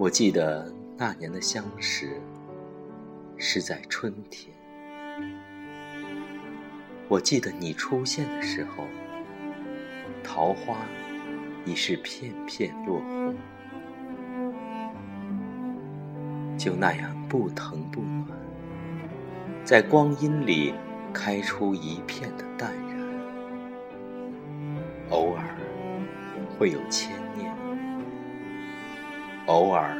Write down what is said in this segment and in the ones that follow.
我记得那年的相识是在春天。我记得你出现的时候，桃花已是片片落红，就那样不疼不暖，在光阴里开出一片的淡然。偶尔会有牵念。偶尔，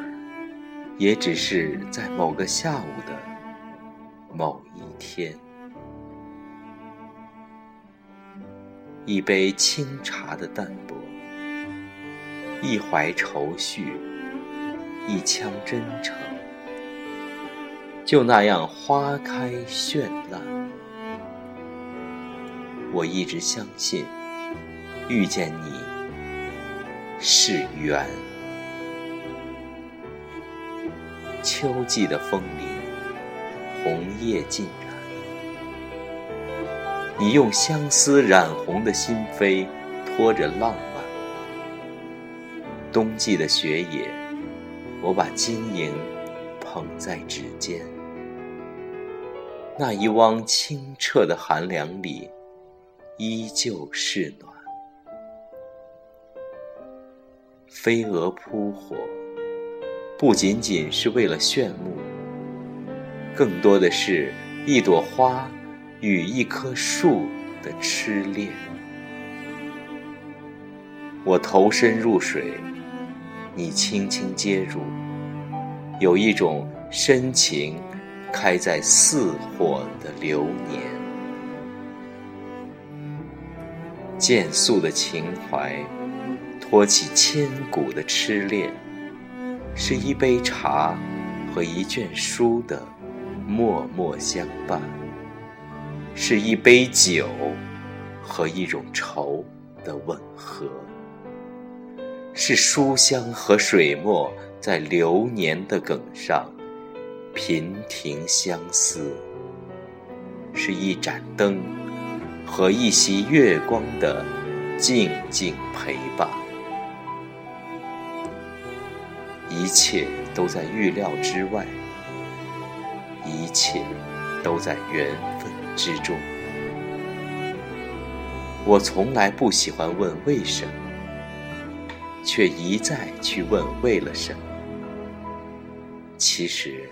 也只是在某个下午的某一天，一杯清茶的淡泊，一怀愁绪，一腔真诚，就那样花开绚烂。我一直相信，遇见你是缘。秋季的枫林，红叶尽染。你用相思染红的心扉，托着浪漫。冬季的雪野，我把晶莹捧在指尖。那一汪清澈的寒凉里，依旧是暖。飞蛾扑火。不仅仅是为了炫目，更多的是一朵花与一棵树的痴恋。我投身入水，你轻轻接入，有一种深情开在似火的流年。渐素的情怀，托起千古的痴恋。是一杯茶和一卷书的默默相伴，是一杯酒和一种愁的吻合，是书香和水墨在流年的梗上频停相思，是一盏灯和一袭月光的静静陪伴。一切都在预料之外，一切都在缘分之中。我从来不喜欢问为什么，却一再去问为了什么。其实，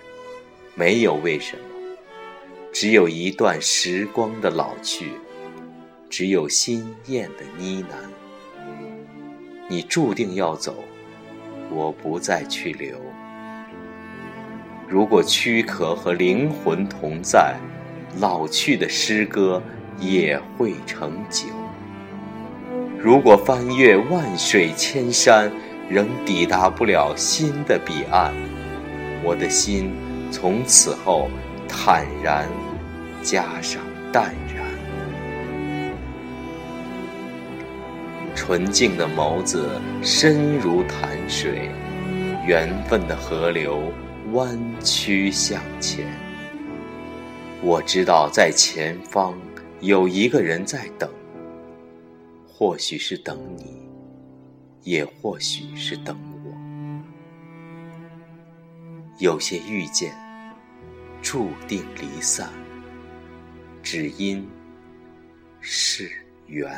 没有为什么，只有一段时光的老去，只有心燕的呢喃。你注定要走。我不再去留。如果躯壳和灵魂同在，老去的诗歌也会成酒。如果翻越万水千山，仍抵达不了新的彼岸，我的心从此后坦然，加上淡然。纯净的眸子深如潭水，缘分的河流弯曲向前。我知道在前方有一个人在等，或许是等你，也或许是等我。有些遇见注定离散，只因是缘。